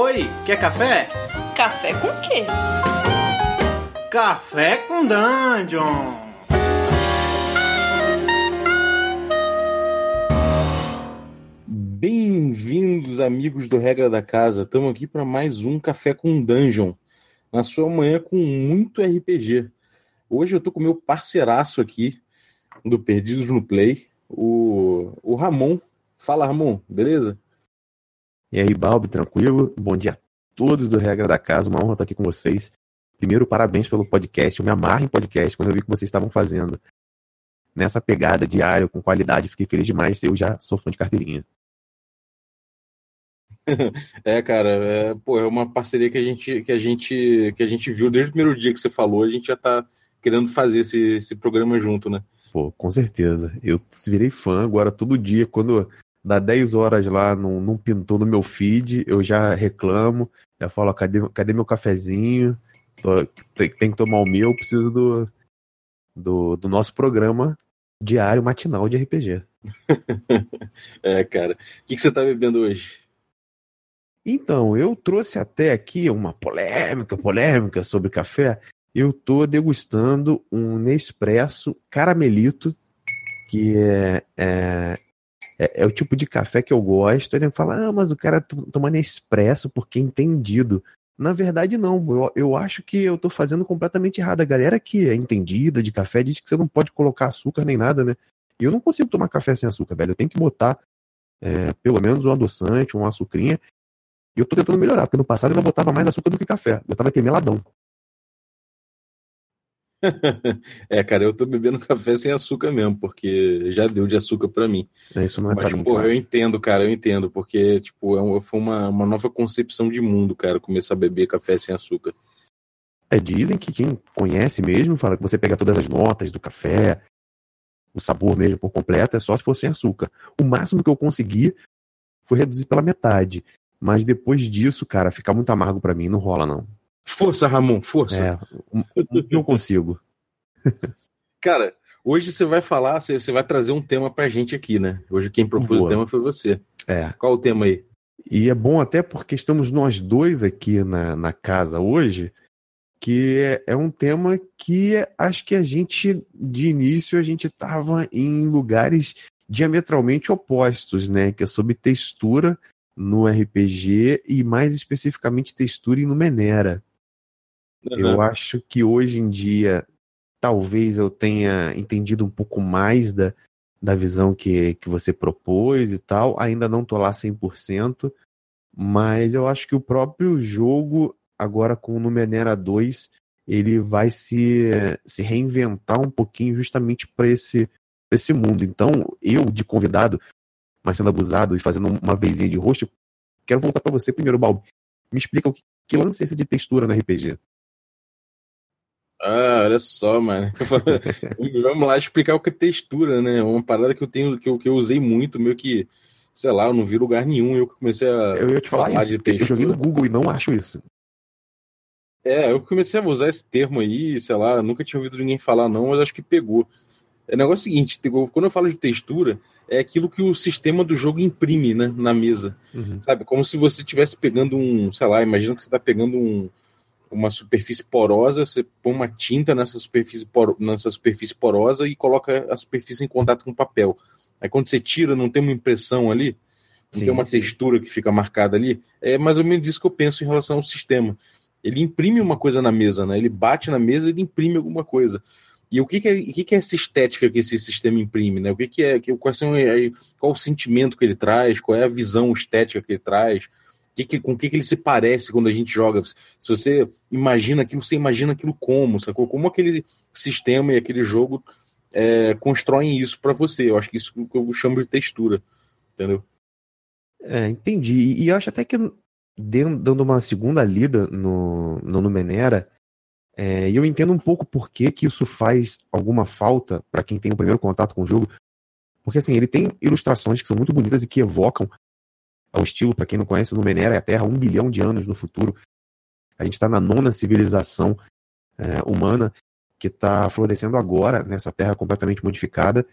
Oi, quer café? Café com quê? Café com Dungeon! Bem-vindos, amigos do Regra da Casa. Estamos aqui para mais um Café com Dungeon. Na sua manhã com muito RPG. Hoje eu tô com meu parceiraço aqui do Perdidos no Play, o, o Ramon. Fala, Ramon, beleza? E aí, Balbi, tranquilo? Bom dia a todos do Regra da Casa, uma honra estar aqui com vocês. Primeiro, parabéns pelo podcast. Eu me amarro em podcast quando eu vi o que vocês estavam fazendo. Nessa pegada diária, com qualidade, fiquei feliz demais. Eu já sou fã de carteirinha. é, cara, é, pô, é uma parceria que a gente que a gente que a gente viu desde o primeiro dia que você falou, a gente já tá querendo fazer esse, esse programa junto, né? Pô, com certeza. Eu virei fã agora todo dia, quando dá 10 horas lá, não, não pintou no meu feed, eu já reclamo, já falo, cadê, cadê meu cafezinho? Tô, tem, tem, que tomar o meu, preciso do, do, do nosso programa diário matinal de RPG. é, cara. O que, que você tá bebendo hoje? Então, eu trouxe até aqui uma polêmica, polêmica sobre café. Eu tô degustando um Nespresso caramelito, que é, é, é, é, o tipo de café que eu gosto. Aí tem que falar, ah, mas o cara tomando Nespresso porque é entendido. Na verdade, não. Eu, eu acho que eu tô fazendo completamente errado. A galera que é entendida de café diz que você não pode colocar açúcar nem nada, né? E eu não consigo tomar café sem açúcar, velho. Eu tenho que botar é, pelo menos um adoçante, um açucrinha. E eu tô tentando melhorar, porque no passado eu botava mais açúcar do que café. Eu tava aqui meladão. é, cara, eu tô bebendo café sem açúcar mesmo, porque já deu de açúcar para mim. É, isso não é Mas, pra mim. Cara. eu entendo, cara, eu entendo, porque, tipo, é um, foi uma, uma nova concepção de mundo, cara, começar a beber café sem açúcar. É, dizem que quem conhece mesmo fala que você pega todas as notas do café, o sabor mesmo por completo, é só se for sem açúcar. O máximo que eu consegui foi reduzir pela metade. Mas depois disso, cara, fica muito amargo para mim, não rola não. Força, Ramon, força. É, não consigo. Cara, hoje você vai falar, você vai trazer um tema pra gente aqui, né? Hoje quem propôs Boa. o tema foi você. É. Qual o tema aí? E é bom até porque estamos nós dois aqui na, na casa hoje, que é, é um tema que acho que a gente, de início, a gente estava em lugares diametralmente opostos, né? Que é sobre textura no RPG e mais especificamente textura e no Menera. Eu acho que hoje em dia talvez eu tenha entendido um pouco mais da, da visão que, que você propôs e tal. Ainda não tô lá 100%, mas eu acho que o próprio jogo, agora com o Numenera 2, ele vai se, se reinventar um pouquinho justamente para esse, pra esse mundo. Então, eu, de convidado, mas sendo abusado e fazendo uma vezinha de rosto, quero voltar para você primeiro, Balbi. Me explica o que, que lance é esse de textura no RPG. Ah, olha só, mano. Vamos lá explicar o que é textura, né? Uma parada que eu tenho, que eu, que eu usei muito, meio que, sei lá, eu não vi lugar nenhum. Eu comecei a. Eu ia te falar, falar isso, de porque eu textura. joguei no Google e não acho isso. É, eu comecei a usar esse termo aí, sei lá, nunca tinha ouvido ninguém falar, não, mas acho que pegou. É o negócio seguinte, quando eu falo de textura, é aquilo que o sistema do jogo imprime né, na mesa. Uhum. Sabe? Como se você estivesse pegando um, sei lá, imagina que você está pegando um, uma superfície porosa, você põe uma tinta nessa superfície, poro, nessa superfície porosa e coloca a superfície em contato com o papel. Aí quando você tira, não tem uma impressão ali, não Sim, tem uma sim. textura que fica marcada ali. É mais ou menos isso que eu penso em relação ao sistema. Ele imprime uma coisa na mesa, né? Ele bate na mesa e ele imprime alguma coisa. E o que, que, é, o que, que é essa estética que esse sistema imprime, né? O que, que é, que, quais são, aí, qual o sentimento que ele traz, qual é a visão estética que ele traz, que que, com o que, que ele se parece quando a gente joga. Se você imagina aquilo, você imagina aquilo como, sacou? Como aquele sistema e aquele jogo é, constroem isso para você. Eu acho que isso que eu chamo de textura, entendeu? É, entendi. E, e eu acho até que dando uma segunda lida no, no Numenera, é, eu entendo um pouco por que, que isso faz alguma falta para quem tem o primeiro contato com o jogo. Porque assim, ele tem ilustrações que são muito bonitas e que evocam ao estilo, para quem não conhece, Numenera é a Terra um bilhão de anos no futuro. A gente está na nona civilização é, humana que está florescendo agora nessa Terra completamente modificada.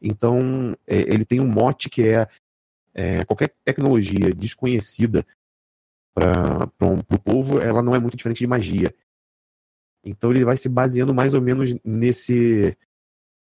Então, é, ele tem um mote que é, é qualquer tecnologia desconhecida para um, o povo, ela não é muito diferente de magia. Então ele vai se baseando mais ou menos nesse,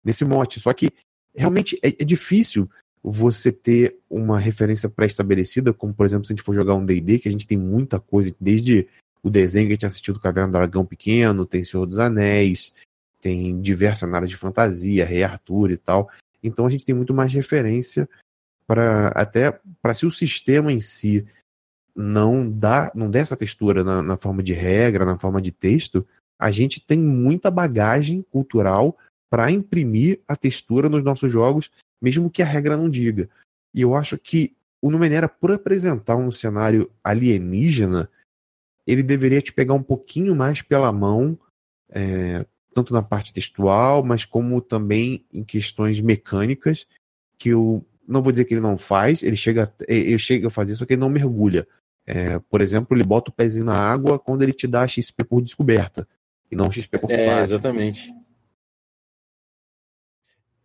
nesse mote. Só que realmente é, é difícil você ter uma referência pré-estabelecida, como por exemplo se a gente for jogar um D&D, que a gente tem muita coisa, desde o desenho que a gente assistiu do Caverna do Dragão Pequeno, tem Senhor dos Anéis, tem diversas cenários de fantasia, Rei Arthur e tal. Então a gente tem muito mais referência para até para se o sistema em si não dá não der essa textura na, na, forma de regra, na forma de texto, a gente tem muita bagagem cultural para imprimir a textura nos nossos jogos, mesmo que a regra não diga. E eu acho que o Numenera, por apresentar um cenário alienígena, ele deveria te pegar um pouquinho mais pela mão, é, tanto na parte textual, mas como também em questões mecânicas, que eu não vou dizer que ele não faz, ele chega, ele chega a fazer, só que ele não mergulha. É, por exemplo, ele bota o pezinho na água quando ele te dá XP por descoberta, e não XP por É, exatamente.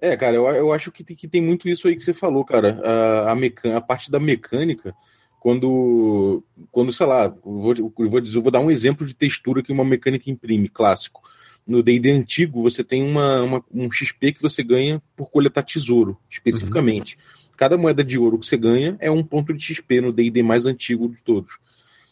É, cara, eu, eu acho que tem, que tem muito isso aí que você falou, cara. A, a, a parte da mecânica, quando, quando sei lá, vou, vou, dizer, vou dar um exemplo de textura que uma mecânica imprime, clássico no D&D antigo, você tem uma, uma, um XP que você ganha por coletar tesouro, especificamente. Uhum. Cada moeda de ouro que você ganha é um ponto de XP no D&D mais antigo de todos.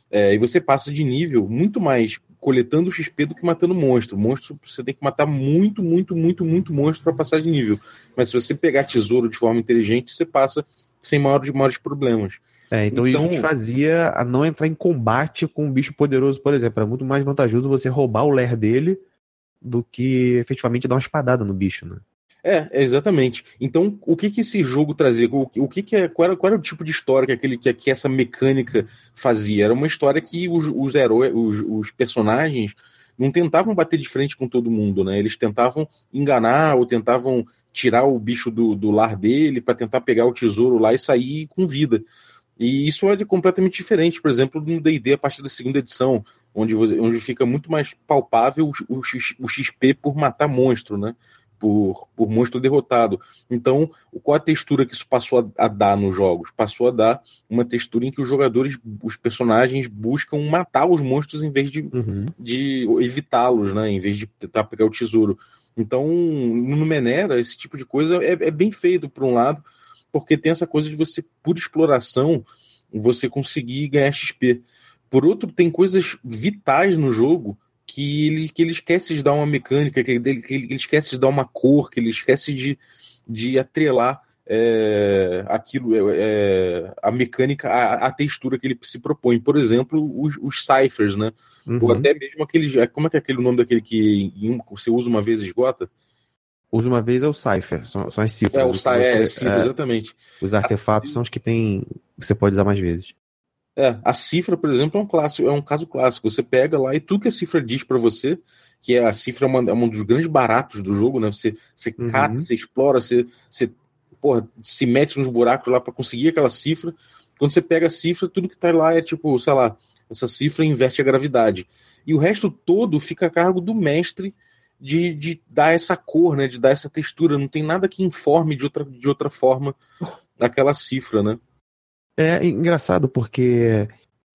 É, e você passa de nível muito mais coletando XP do que matando monstro. Monstro você tem que matar muito, muito, muito, muito monstro para passar de nível. Mas se você pegar tesouro de forma inteligente, você passa sem maiores, maiores problemas. É, então, então, isso te fazia a não entrar em combate com um bicho poderoso, por exemplo. Era muito mais vantajoso você roubar o ler dele do que efetivamente dar uma espadada no bicho, né? É, exatamente. Então, o que que esse jogo trazia? O, o que que é, qual, era, qual era o tipo de história que aquele que, que essa mecânica fazia? Era uma história que os, os heróis, os, os personagens não tentavam bater de frente com todo mundo, né? Eles tentavam enganar ou tentavam tirar o bicho do, do lar dele para tentar pegar o tesouro lá e sair com vida. E isso é completamente diferente, por exemplo, no D&D a partir da segunda edição onde, onde fica muito mais palpável o, o, o XP por matar monstro, né? Por, por monstro derrotado. Então, qual a textura que isso passou a, a, dar nos jogos? Passou a dar uma textura em que os jogadores, os personagens, buscam matar os monstros em vez de, uhum. de evitá-los, né? Em vez de tentar pegar o tesouro. Então, no Menera, esse tipo de coisa é, é bem feito, por um lado, porque tem essa coisa de você, por exploração, você conseguir ganhar XP. Por outro, tem coisas vitais no jogo que ele, que ele esquece de dar uma mecânica, que ele, que ele esquece de dar uma cor, que ele esquece de, de atrelar é, aquilo, é, é a mecânica, a, a, textura que ele se propõe. Por exemplo, os, os ciphers, né? Uhum. Ou até mesmo aquele. É, como é que é aquele nome daquele que você usa uma vez e esgota? Usa uma vez é o cipher, são, são as cifras. É, o cipher, é, cifra, exatamente. Os artefatos são os que tem. Você pode usar mais vezes. É, a cifra, por exemplo, é um clássico, é um caso clássico. Você pega lá e tudo que a cifra diz para você, que é a cifra é, uma, é um dos grandes baratos do jogo, né? Você, você uhum. cata, você explora, você, você porra, se mete nos buracos lá para conseguir aquela cifra. Quando você pega a cifra, tudo que tá lá é tipo, sei lá, essa cifra inverte a gravidade. E o resto todo fica a cargo do mestre de, de dar essa cor, né? De dar essa textura. Não tem nada que informe de outra, de outra forma aquela cifra, né? É engraçado porque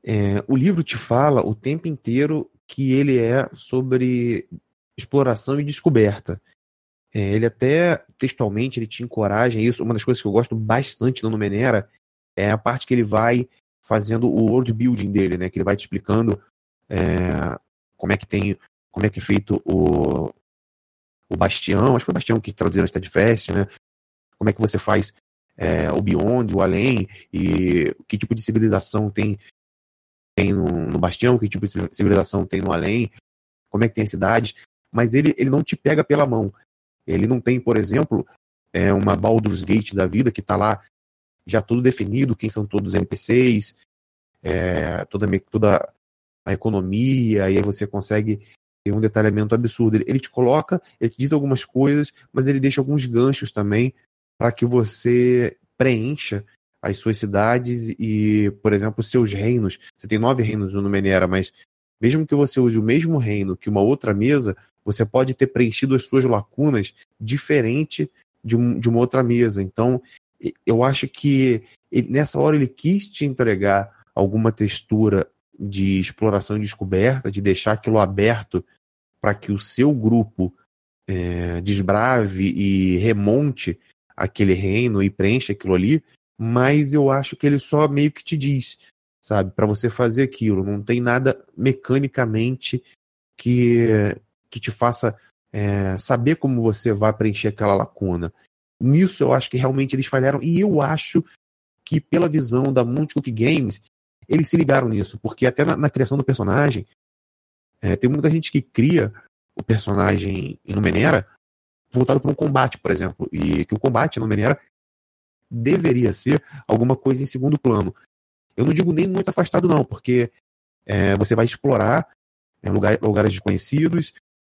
é, o livro te fala o tempo inteiro que ele é sobre exploração e descoberta. É, ele até textualmente ele te encoraja isso. Uma das coisas que eu gosto bastante no Numenera é a parte que ele vai fazendo o world building dele, né? Que ele vai te explicando é, como é que tem, como é que é feito o, o Bastião, acho que foi o Bastião que traduziram Steadfast, né? Como é que você faz é, o Beyond, o Além, e que tipo de civilização tem, tem no, no, Bastião, que tipo de civilização tem no Além, como é que tem as cidades, mas ele, ele não te pega pela mão. Ele não tem, por exemplo, é, uma Baldur's Gate da vida que está lá já tudo definido, quem são todos os NPCs, é, toda, toda a economia, e aí você consegue ter um detalhamento absurdo. Ele, ele te coloca, ele te diz algumas coisas, mas ele deixa alguns ganchos também para que você preencha as suas cidades e, por exemplo, seus reinos. Você tem nove reinos no Numenera, mas mesmo que você use o mesmo reino que uma outra mesa, você pode ter preenchido as suas lacunas diferente de, um, de uma outra mesa. Então, eu acho que ele, nessa hora ele quis te entregar alguma textura de exploração e descoberta, de deixar aquilo aberto para que o seu grupo é, desbrave e remonte aquele reino e preencha aquilo ali, mas eu acho que ele só meio que te diz, sabe, para você fazer aquilo. Não tem nada mecanicamente que, que te faça é, saber como você vai preencher aquela lacuna. Nisso eu acho que realmente eles falharam, e eu acho que pela visão da Monte Cook Games, eles se ligaram nisso, porque até na, na criação do personagem, é, tem muita gente que cria o personagem em Numenera voltado para um combate, por exemplo, e que o combate em Numenera deveria ser alguma coisa em segundo plano. Eu não digo nem muito afastado, não, porque é, você vai explorar é, lugar, lugares desconhecidos,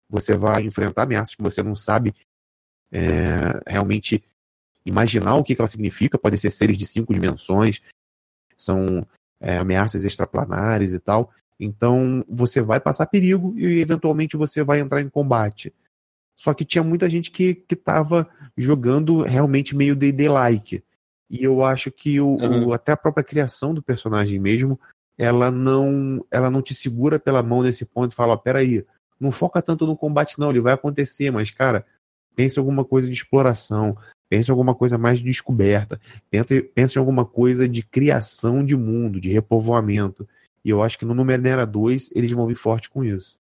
você vai enfrentar ameaças que você não sabe é, realmente imaginar o que, que ela significa. Podem ser seres de cinco dimensões, são é, ameaças extraplanares e tal. Então você vai passar perigo e eventualmente você vai entrar em combate. Só que tinha muita gente que estava jogando realmente meio D&D-like. E eu acho que o, uhum. o, até a própria criação do personagem mesmo, ela não ela não te segura pela mão nesse ponto e fala, peraí, não foca tanto no combate não, ele vai acontecer, mas cara, pense em alguma coisa de exploração, pense em alguma coisa mais de descoberta, pense em alguma coisa de criação de mundo, de repovoamento. E eu acho que no Numenera 2 eles vão vir forte com isso.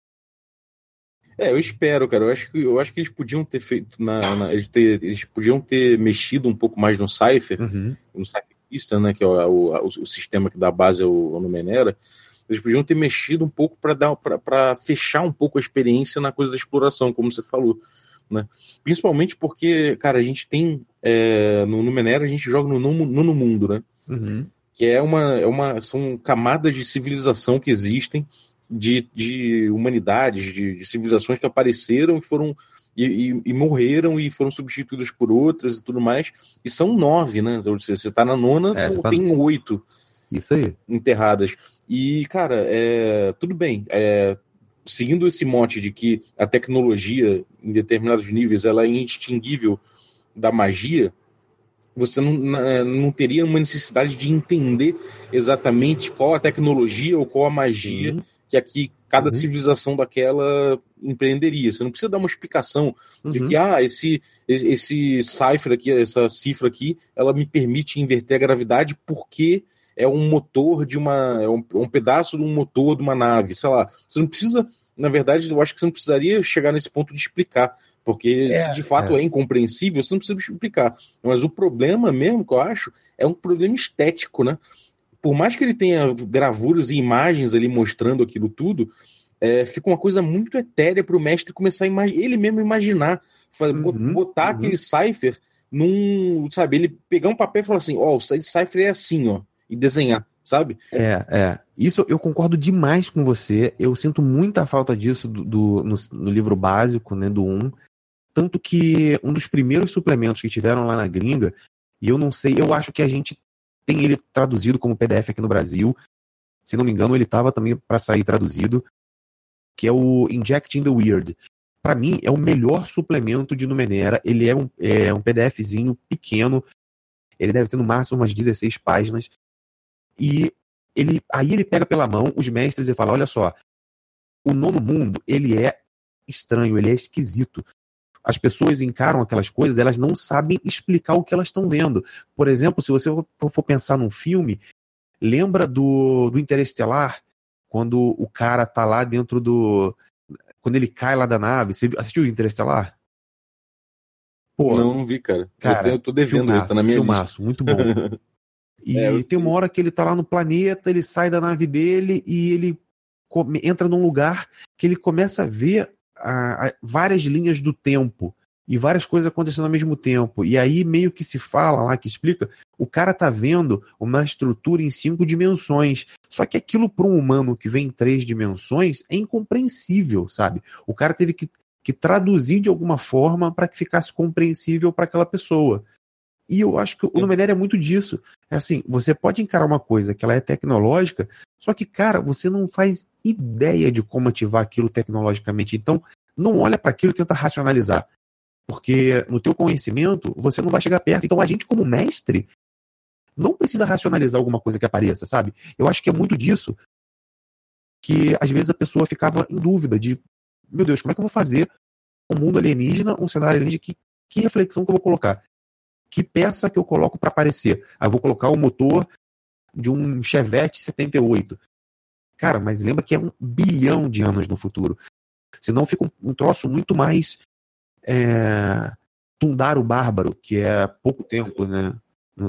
É, eu espero, cara. Eu acho que, eu acho que eles podiam ter feito na. na eles, ter, eles, podiam ter mexido um pouco mais no Cypher, uhum. no Cypher Pista, né? Que é o, o, o, sistema que dá base ao, ao Numenera. Eles podiam ter mexido um pouco para dar para fechar um pouco a experiência na coisa da exploração, como você falou. Né? Principalmente porque, cara, a gente tem. É, no Numenera a gente joga no Nono Mundo, né? Uhum. Que é uma, é uma. São camadas de civilização que existem de, de humanidades, de, de civilizações que apareceram e foram e, e, e, morreram e foram substituídas por outras e tudo mais. E são nove, né? Você está na nona, é, são, tá... tem oito. Isso aí. Enterradas. E, cara, é, tudo bem. É, seguindo esse mote de que a tecnologia, em determinados níveis, ela é indistinguível da magia, você não, não teria uma necessidade de entender exatamente qual a tecnologia ou qual a magia Sim que aqui cada uhum. civilização daquela empreenderia. Você não precisa dar uma explicação uhum. de que ah, esse esse cifra aqui, essa cifra aqui, ela me permite inverter a gravidade porque é um motor de uma é um, um pedaço de um motor de uma nave, sei lá. Você não precisa, na verdade, eu acho que você não precisaria chegar nesse ponto de explicar. Porque é, se de fato é. é. incompreensível, você não precisa explicar. Mas o problema mesmo que eu acho é um problema estético, né? Por mais que ele tenha gravuras e imagens ali mostrando aquilo tudo, é, fica uma coisa muito etérea para o mestre começar a ele mesmo imaginar, uhum, botar uhum. aquele cipher num, sabe, ele pegar um papel e falar assim, ó, oh, o cipher é assim, ó, e desenhar, sabe? É, é. Isso eu concordo demais com você. Eu sinto muita falta disso do, do no, no, livro básico, né, do 1. Tanto que um dos primeiros suplementos que tiveram lá na gringa, e eu não sei, eu acho que a gente tem ele traduzido como PDF aqui no Brasil. Se não me engano, ele estava também para sair traduzido, que é o Injecting the Weird. Para mim, é o melhor suplemento de Numenera. Ele é um, é um PDFzinho pequeno. Ele deve ter no máximo umas 16 páginas. E ele aí ele pega pela mão os mestres e fala: olha só, o nono mundo ele é estranho, ele é esquisito as pessoas encaram aquelas coisas, elas não sabem explicar o que elas estão vendo. Por exemplo, se você for pensar num filme, lembra do, do Interestelar, quando o cara tá lá dentro do. Quando ele cai lá da nave. Você assistiu o Interestelar? Pô, não, não vi, cara. cara eu, tô devendo filmaço, isso, tá na minha filmaço, lista. muito bom. E é, tem uma hora que ele tá lá no planeta, ele sai da nave dele e ele entra num lugar que ele começa a ver a, a, várias linhas do tempo e várias coisas acontecendo ao mesmo tempo. E aí meio que se fala lá, que explica, o cara tá vendo uma estrutura em cinco dimensões. Só que aquilo para um humano que vem em três dimensões é incompreensível, sabe? O cara teve que, que traduzir de alguma forma para que ficasse compreensível para aquela pessoa. E eu acho que o Numenera é muito disso. É assim, você pode encarar uma coisa que ela é tecnológica, só que, cara, você não faz ideia de como ativar aquilo tecnologicamente. Então, não olha para aquilo e tenta racionalizar. Porque no teu conhecimento, você não vai chegar perto. Então, a gente, como mestre, não precisa racionalizar alguma coisa que apareça, sabe? Eu acho que é muito disso. que às vezes a pessoa ficava em dúvida de, meu Deus, como é que eu vou fazer um mundo alienígena, um cenário alienígena, que, que reflexão que eu vou colocar? Que peça que eu coloco para aparecer? Ah, vou colocar o motor de um Chevette 78. Cara, mas lembra que é um bilhão de anos no futuro. Senão fica um, um troço muito mais é, Tundar o Bárbaro, que é pouco tempo, né?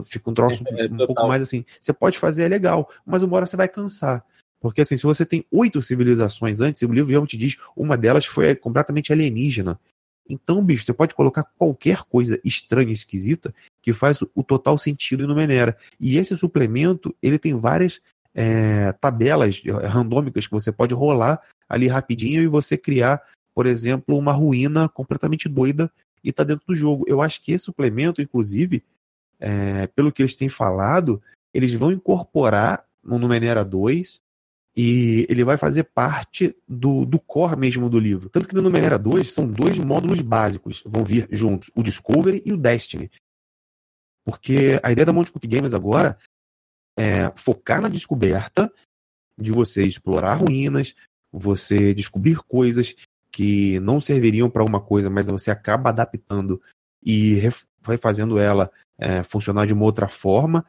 Fica um troço é, um pouco mais assim. Você pode fazer, é legal, mas uma hora você vai cansar. Porque assim, se você tem oito civilizações antes, o livro realmente diz, uma delas foi completamente alienígena. Então, bicho, você pode colocar qualquer coisa estranha, esquisita, que faz o total sentido no Menera. E esse suplemento, ele tem várias é, tabelas randômicas que você pode rolar ali rapidinho e você criar, por exemplo, uma ruína completamente doida e tá dentro do jogo. Eu acho que esse suplemento, inclusive, é, pelo que eles têm falado, eles vão incorporar no Numenera 2 e ele vai fazer parte do, do core mesmo do livro. Tanto que no Numenera 2 são dois módulos básicos, vão vir juntos, o Discovery e o Destiny. Porque a ideia da Monte Cook Games agora é focar na descoberta de você explorar ruínas, você descobrir coisas que não serviriam para uma coisa, mas você acaba adaptando e vai fazendo ela é, funcionar de uma outra forma.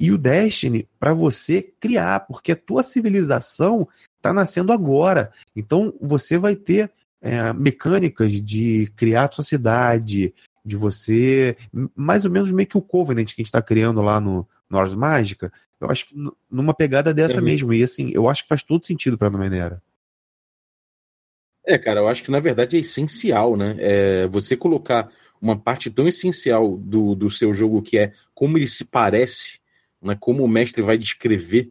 E o Destiny para você criar, porque a tua civilização está nascendo agora. Então você vai ter é, mecânicas de criar a sua cidade, de você. Mais ou menos meio que o Covenant que a gente está criando lá no Norse Mágica. Eu acho que numa pegada dessa é mesmo. E assim, eu acho que faz todo sentido para a Numenera. É, cara, eu acho que na verdade é essencial, né? É, você colocar uma parte tão essencial do, do seu jogo que é como ele se parece, né, como o mestre vai descrever.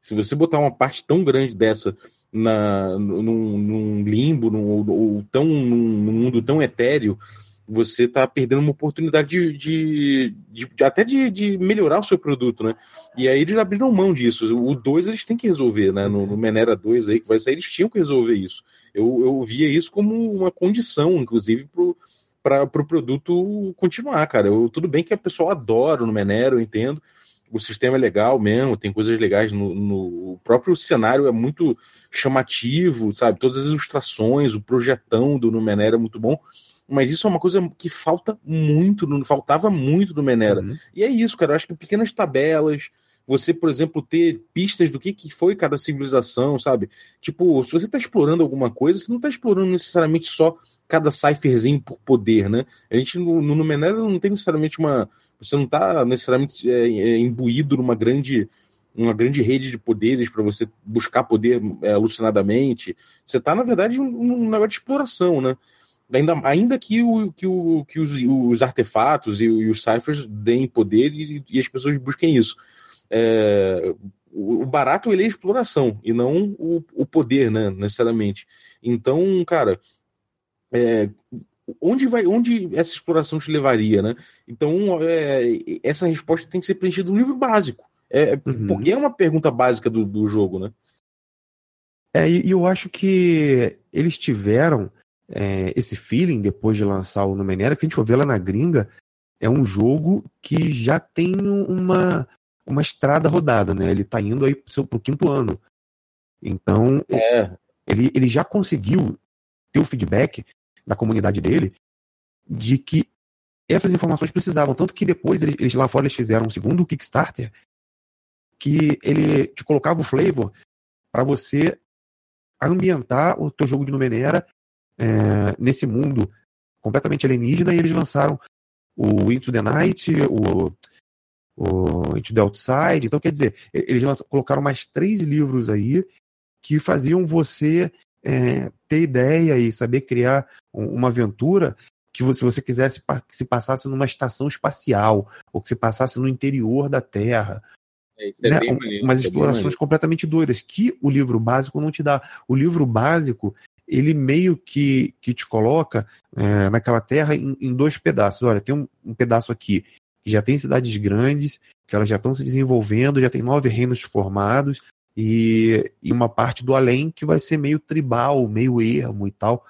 Se você botar uma parte tão grande dessa na, num, num limbo, num, ou tão, num, num mundo tão etéreo, você está perdendo uma oportunidade de, de, de, de até de, de, melhorar o seu produto, né? E aí eles abriram mão disso. O 2 eles têm que resolver, né? No, no Menera 2 aí que vai sair, eles tinham que resolver isso. Eu, eu via isso como uma condição, inclusive, pro, para o pro produto continuar, cara. Eu, tudo bem que a pessoa adora no Menero, eu entendo. O sistema é legal mesmo, tem coisas legais no, no, o próprio cenário é muito chamativo, sabe? Todas as ilustrações, o projetão do Numenera é muito bom. Mas isso é uma coisa que falta muito, não faltava muito do Menera. Uhum. E é isso, cara. Eu acho que pequenas tabelas, você, por exemplo, ter pistas do que, que foi cada civilização, sabe? Tipo, se você está explorando alguma coisa, você não está explorando necessariamente só cada cipherzinho por poder, né? A gente no, no Numenera não tem necessariamente uma. Você não está necessariamente é, é, imbuído numa grande uma grande rede de poderes para você buscar poder é, alucinadamente. Você está, na verdade, num negócio de exploração, né? Ainda, ainda que, o, que, o, que os, os artefatos e, e os ciphers deem poder e, e, as pessoas busquem isso. É, o, o, barato ele é a exploração e não o, o poder, né, necessariamente. Então, cara, é, onde vai, onde essa exploração te levaria, né? Então, é, essa resposta tem que ser preenchida no livro básico. É, é, uhum. Porque é uma pergunta básica do, do jogo, né? É, e eu acho que eles tiveram é, esse feeling depois de lançar o Numenera, que se a gente for ver lá na gringa, é um jogo que já tem uma, uma estrada rodada, né? Ele tá indo aí pro, seu, pro quinto ano. Então, é. ele, ele já conseguiu ter o feedback da comunidade dele de que essas informações precisavam. Tanto que depois eles, eles lá fora eles fizeram um segundo Kickstarter que ele te colocava o flavor para você ambientar o teu jogo de Numenera é, nesse mundo completamente alienígena e eles lançaram o Into the Night, o, o Into the Outside. Então, quer dizer, eles lançaram, colocaram mais três livros aí que faziam você é, ter ideia e saber criar uma aventura que se você quisesse se passasse numa estação espacial ou que se passasse no interior da Terra. É, é né? Umas é explorações completamente doidas que o livro básico não te dá. O livro básico ele meio que, que te coloca é, naquela terra em, em, dois pedaços. Olha, tem um, um, pedaço aqui que já tem cidades grandes, que elas já estão se desenvolvendo, já tem nove reinos formados, e, e uma parte do além que vai ser meio tribal, meio ermo e tal.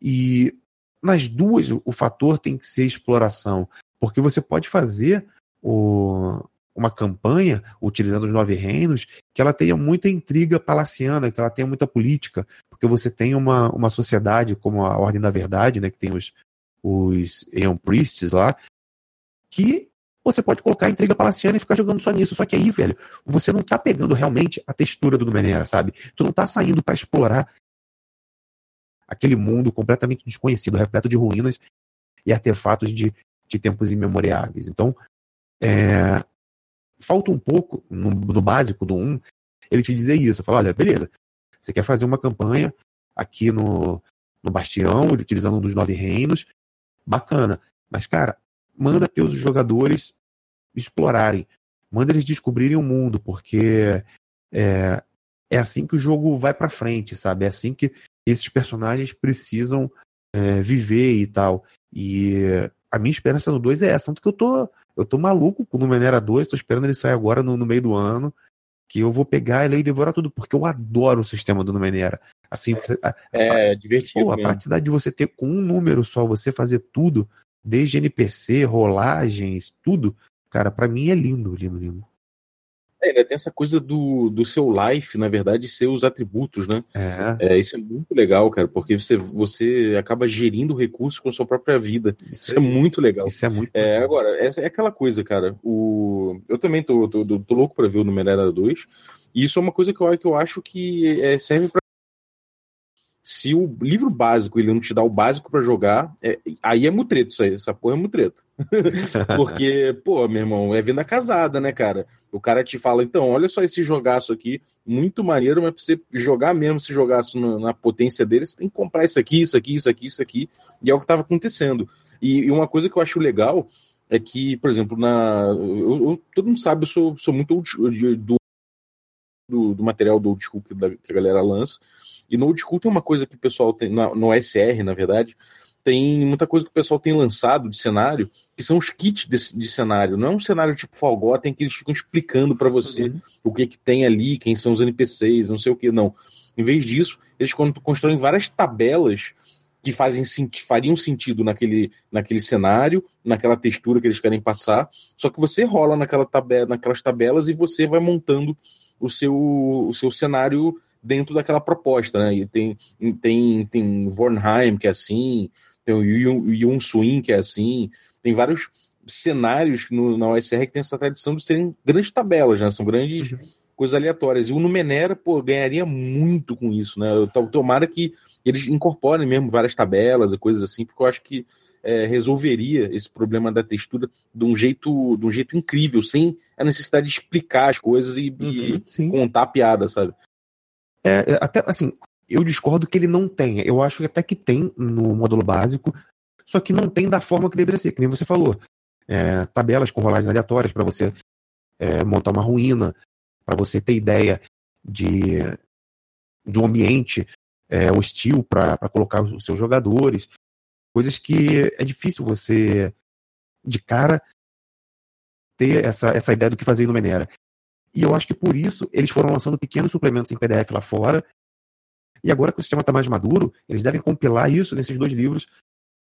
E nas duas o fator tem que ser exploração, porque você pode fazer o, uma campanha, utilizando os nove reinos, que ela tenha muita intriga palaciana, que ela tenha muita política, porque você tem uma, uma sociedade como a Ordem da Verdade, né, que tem os, os Aeon Priests lá, que você pode colocar intriga palaciana e ficar jogando só nisso. Só que aí, velho, você não tá pegando realmente a textura do Numenera, sabe? Tu não tá saindo para explorar aquele mundo completamente desconhecido, repleto de ruínas e artefatos de, de tempos imemoriáveis. Então, é, falta um pouco, no, no, básico do 1, ele te dizer isso. Fala, olha, beleza, você quer fazer uma campanha aqui no, no Bastião, utilizando um dos nove reinos, bacana. Mas, cara, manda teus jogadores explorarem, manda eles descobrirem o mundo, porque é, é assim que o jogo vai para frente, sabe? É assim que esses personagens precisam é, viver e tal. E a minha esperança no 2 é essa, tanto que eu tô, eu tô maluco com o Numenera 2, tô esperando ele sair agora no, no meio do ano, que eu vou pegar ele e devorar tudo, porque eu adoro o sistema do Numenera. Assim, você, a, é, divertido. Pô, a praticidade de você ter com um número só, você fazer tudo, desde NPC, rolagens, tudo, cara, para mim é lindo, lindo, lindo. É, tem essa coisa do, do seu life, na verdade, ser os atributos, né? É. é. Isso é muito legal, cara, porque você, você acaba gerindo recursos com a sua própria vida. Isso, isso é muito legal. Isso é muito é, legal. Agora, essa é aquela coisa, cara. O... Eu também tô, tô, tô, tô louco pra ver o Numerera 2. E isso é uma coisa que eu, que eu acho que é, serve para se o livro básico ele não te dá o básico para jogar, é, aí é mutreto isso aí, essa porra é mutreto. Porque, pô, meu irmão, é venda casada, né, cara? O cara te fala, então, olha só esse jogaço aqui, muito maneiro, mas pra você jogar mesmo esse jogaço na, na potência dele, você tem que comprar isso aqui, isso aqui, isso aqui, isso aqui, e é o que tava acontecendo. E, e uma coisa que eu acho legal é que, por exemplo, na. Eu, eu, todo mundo sabe, eu sou, sou muito do, do, do material do old school que, da, que a galera lança. E no Old School tem uma coisa que o pessoal tem, no SR, na verdade, tem muita coisa que o pessoal tem lançado de cenário, que são os kits de, de cenário. Não é um cenário tipo Falgot, em que eles ficam explicando para você uhum. o que que tem ali, quem são os NPCs, não sei o que, não. Em vez disso, eles constroem várias tabelas que fazem fariam sentido naquele, naquele cenário, naquela textura que eles querem passar, só que você rola naquela tabela, naquelas tabelas e você vai montando o seu, o seu cenário dentro daquela proposta, né? E tem, tem, tem Vornheim, que é assim, tem o Yun Swin, que é assim, tem vários cenários no, na OSR que tem essa tradição de serem grandes tabelas, né? São grandes uhum. coisas aleatórias. E o Numenera, pô, ganharia muito com isso, né? Eu, tomara que eles incorporem mesmo várias tabelas e coisas assim, porque eu acho que é, resolveria esse problema da textura de um jeito, de um jeito incrível, sem a necessidade de explicar as coisas e, uhum, e contar a piada, sabe? É, é, até assim, eu discordo que ele não tenha. Eu acho que até que tem no módulo básico, só que não tem da forma que deveria ser, que nem você falou. É, tabelas com rolagens aleatórias para você é, montar uma ruína, para você ter ideia de, de um ambiente é, hostil para colocar os seus jogadores. Coisas que é difícil você, de cara, ter essa, essa ideia do que fazer no Menera. E eu acho que por isso eles foram lançando pequenos suplementos em PDF lá fora. E agora que o sistema está mais maduro, eles devem compilar isso nesses dois livros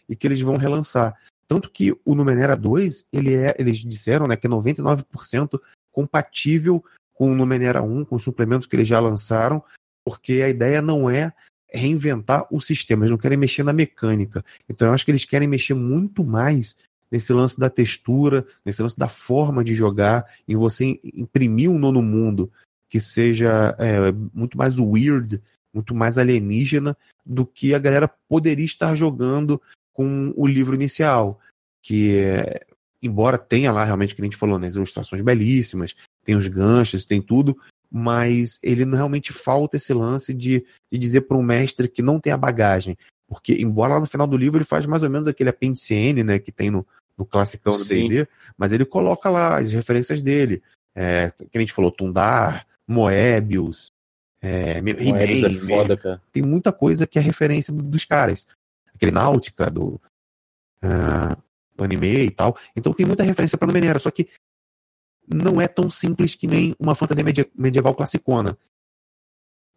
e que eles vão relançar. Tanto que o Numenera 2, ele é, eles disseram né, que é 99% compatível com o Numenera 1, com os suplementos que eles já lançaram, porque a ideia não é reinventar o sistema, eles não querem mexer na mecânica. Então eu acho que eles querem mexer muito mais nesse lance da textura, nesse lance da forma de jogar, em você imprimir um nono mundo que seja é, muito mais weird, muito mais alienígena do que a galera poderia estar jogando com o livro inicial. Que, é, embora tenha lá realmente, que a gente falou, né, as ilustrações belíssimas, tem os ganchos, tem tudo, mas ele realmente falta esse lance de, de dizer para um mestre que não tem a bagagem. Porque, embora lá no final do livro ele faz mais ou menos aquele apêndice N, né, que tem no, no classicão do D&D, mas ele coloca lá as referências dele. É, que a gente falou, Tundar, Moebius, é, Moebius é foda, cara. Tem muita coisa que é referência dos caras. Aquele Náutica, do, uh, do anime e tal. Então tem muita referência para Numenera, só que não é tão simples que nem uma fantasia medieval classicona.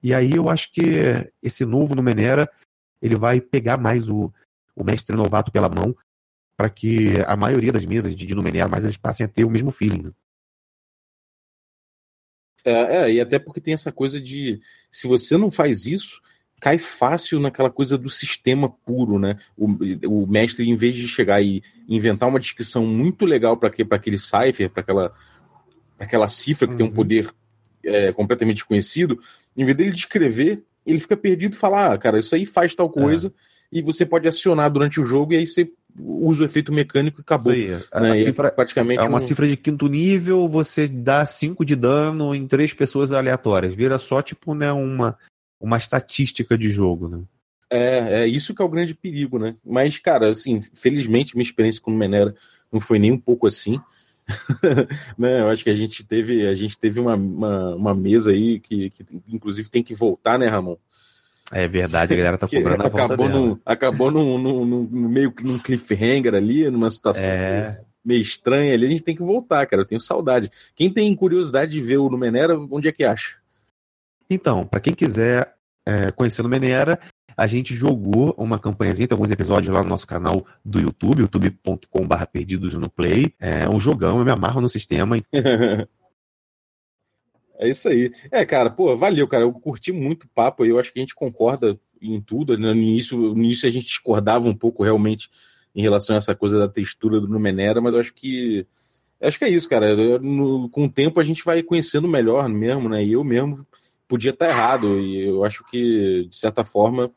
E aí eu acho que esse novo Numenera, ele vai pegar mais o, o mestre novato pela mão para que a maioria das mesas de Numenera mais eles passem a ter o mesmo feeling. Né? É, é, e até porque tem essa coisa de se você não faz isso, cai fácil naquela coisa do sistema puro, né? O, o mestre, em vez de chegar e inventar uma descrição muito legal para aquele cipher, para aquela, aquela cifra que uhum. tem um uhum. poder é, completamente desconhecido, em vez dele descrever, ele fica perdido e fala: ah, cara, isso aí faz tal coisa, é. e você pode acionar durante o jogo, e aí você usa o efeito mecânico e acabou. Né? A, cifra, praticamente é uma um... cifra de quinto nível, você dá 5 de dano em três pessoas aleatórias. Vira só, tipo, né, uma, uma estatística de jogo, né? É, é isso que é o grande perigo, né? Mas, cara, assim, felizmente minha experiência com o Menera não foi nem um pouco assim. né? Eu acho que a gente teve, a gente teve uma, uma, uma mesa aí que, que, inclusive, tem que voltar, né, Ramon? É verdade, a galera tá cobrando a acabou dela. acabou num, num, num, meio que num cliffhanger ali, numa situação é... meio estranha ali. A gente tem que voltar, cara. Eu tenho saudade. Quem tem curiosidade de ver o Numenera, onde é que acha? Então, para quem quiser é, conhecer o Numenera, a gente jogou uma campanhazinha, tem alguns episódios lá no nosso canal do YouTube, youtube.com.br perdidos no play. É um jogão, eu me amarro no sistema. é isso aí. É, cara, pô, valeu, cara. Eu curti muito o papo aí, eu acho que a gente concorda em tudo. Né? No, início, no início a gente discordava um pouco realmente em relação a essa coisa da textura do Numenera, mas eu acho que acho que é isso, cara. No, com o tempo a gente vai conhecendo melhor mesmo, né? E eu mesmo podia estar errado. E eu acho que, de certa forma,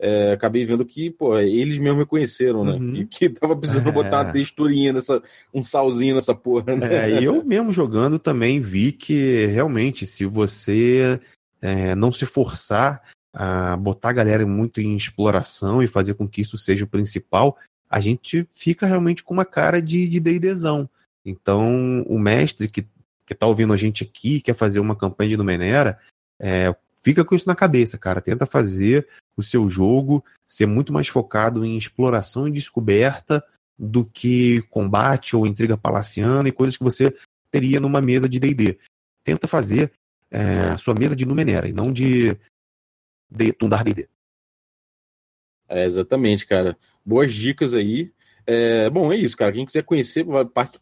é, acabei vendo que, pô, eles mesmo reconheceram, né? Uhum. Que, que tava precisando é. botar uma texturinha nessa, um salzinho nessa porra, né? É, e eu mesmo jogando também vi que realmente, se você é, não se forçar a botar a galera muito em exploração e fazer com que isso seja o principal, a gente fica realmente com uma cara de D&Dzão. Então, o mestre que, que tá ouvindo a gente aqui, quer fazer uma campanha de Numenera, é, fica com isso na cabeça, cara. Tenta fazer o seu jogo ser muito mais focado em exploração e descoberta do que combate ou intriga palaciana e coisas que você teria numa mesa de D&D. Tenta fazer é, sua mesa de Numenera e não de, de Tundar D&D. É, exatamente, cara. Boas dicas aí. É, bom, é isso, cara. Quem quiser conhecer,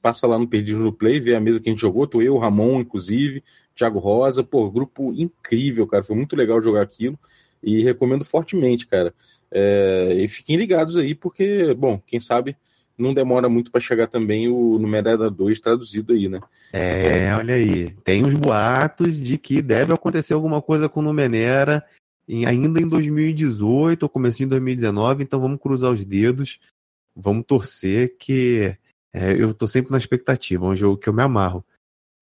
passa lá no Perdido no Play, ver a mesa que a gente jogou. Tô eu, Ramon, inclusive, Thiago Rosa. Pô, grupo incrível, cara. Foi muito legal jogar aquilo e recomendo fortemente, cara. É, e fiquem ligados aí, porque, bom, quem sabe não demora muito para chegar também o Numerada 2 traduzido aí, né? É, olha aí. Tem uns boatos de que deve acontecer alguma coisa com o Numenera em, ainda em 2018 ou começo em 2019, então vamos cruzar os dedos, vamos torcer que é, eu tô sempre na expectativa, é um jogo que eu me amarro.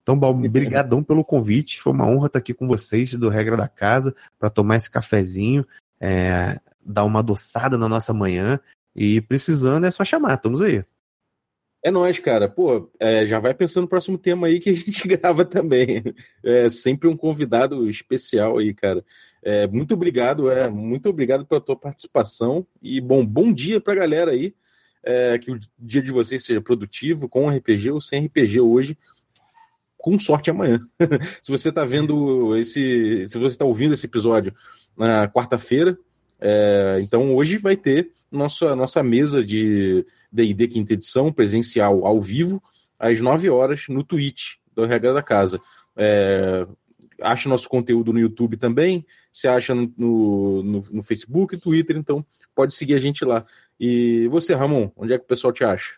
Então, Balbo, brigadão pelo convite. Foi uma honra estar aqui com vocês do Regra da Casa para tomar esse cafezinho, é, dar uma adoçada na nossa manhã. E precisando é só chamar, estamos aí. É nóis, cara. Pô, é, já vai pensando no próximo tema aí que a gente grava também. É sempre um convidado especial aí, cara. É, muito obrigado, é, muito obrigado pela tua participação e bom, bom dia pra galera aí. É, que o dia de vocês seja produtivo, com RPG ou sem RPG hoje com sorte amanhã. se você está vendo esse, se você está ouvindo esse episódio na quarta-feira, é, então hoje vai ter nossa, nossa mesa de D&D quinta edição presencial ao vivo às 9 horas no Twitch do Regra da Casa. É, acha nosso conteúdo no YouTube também, você acha no, no, no Facebook, Twitter, então pode seguir a gente lá. E você, Ramon, onde é que o pessoal te acha?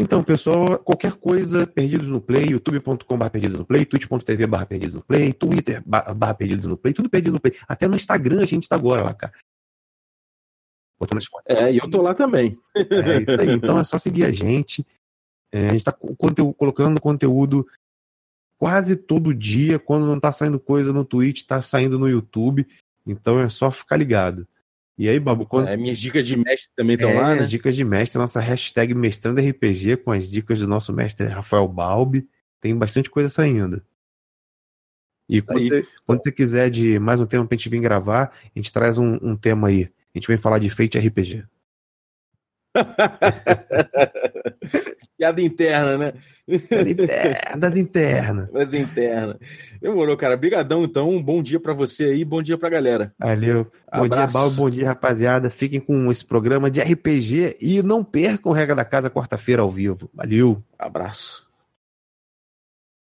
Então, pessoal, qualquer coisa, Perdidos no Play, youtube.com.br Perdidos no Play, twitch.tv barra Perdidos no Play, Twitter barra Perdidos no Play, tudo Perdido no Play. Até no Instagram a gente tá agora lá, cara. Botando as fotos. É, e eu tô lá também. É isso aí. Então é só seguir a gente. É, a gente tá conteúdo, colocando conteúdo quase todo dia. Quando não tá saindo coisa no Twitch, tá saindo no YouTube. Então é só ficar ligado. E aí, Babu, quando... É, minhas dicas de mestre também estão é, lá, né? dicas de mestre, nossa hashtag Mestrando RPG com as dicas do nosso mestre Rafael Balbi. Tem bastante coisa saindo. E quando, você, quando você, quiser de mais um tema pra gente vir gravar, a gente traz um, um tema aí. A gente vem falar de Fate RPG. Piada interna, né? Interna, das internas. Das internas. Demorou, cara. Brigadão, então. Um bom dia para você aí, bom dia pra galera. Valeu. Bom Abraço. dia, Bal, bom dia, rapaziada. Fiquem com esse programa de RPG e não percam o Regra da Casa quarta-feira ao vivo. Valeu. Abraço.